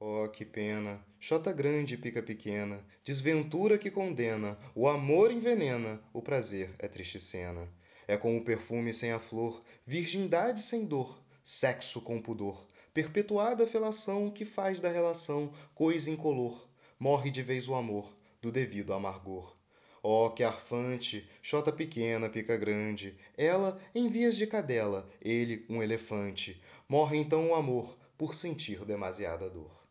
Oh, que pena! chota grande, pica pequena, desventura que condena, o amor envenena, o prazer é triste cena. É como o perfume sem a flor, virgindade sem dor, sexo com pudor, perpetuada felação que faz da relação coisa incolor. Morre de vez o amor, do devido amargor. Oh, que arfante, chota pequena, pica grande, ela em vias de cadela, ele um elefante. Morre então o amor, por sentir demasiada dor.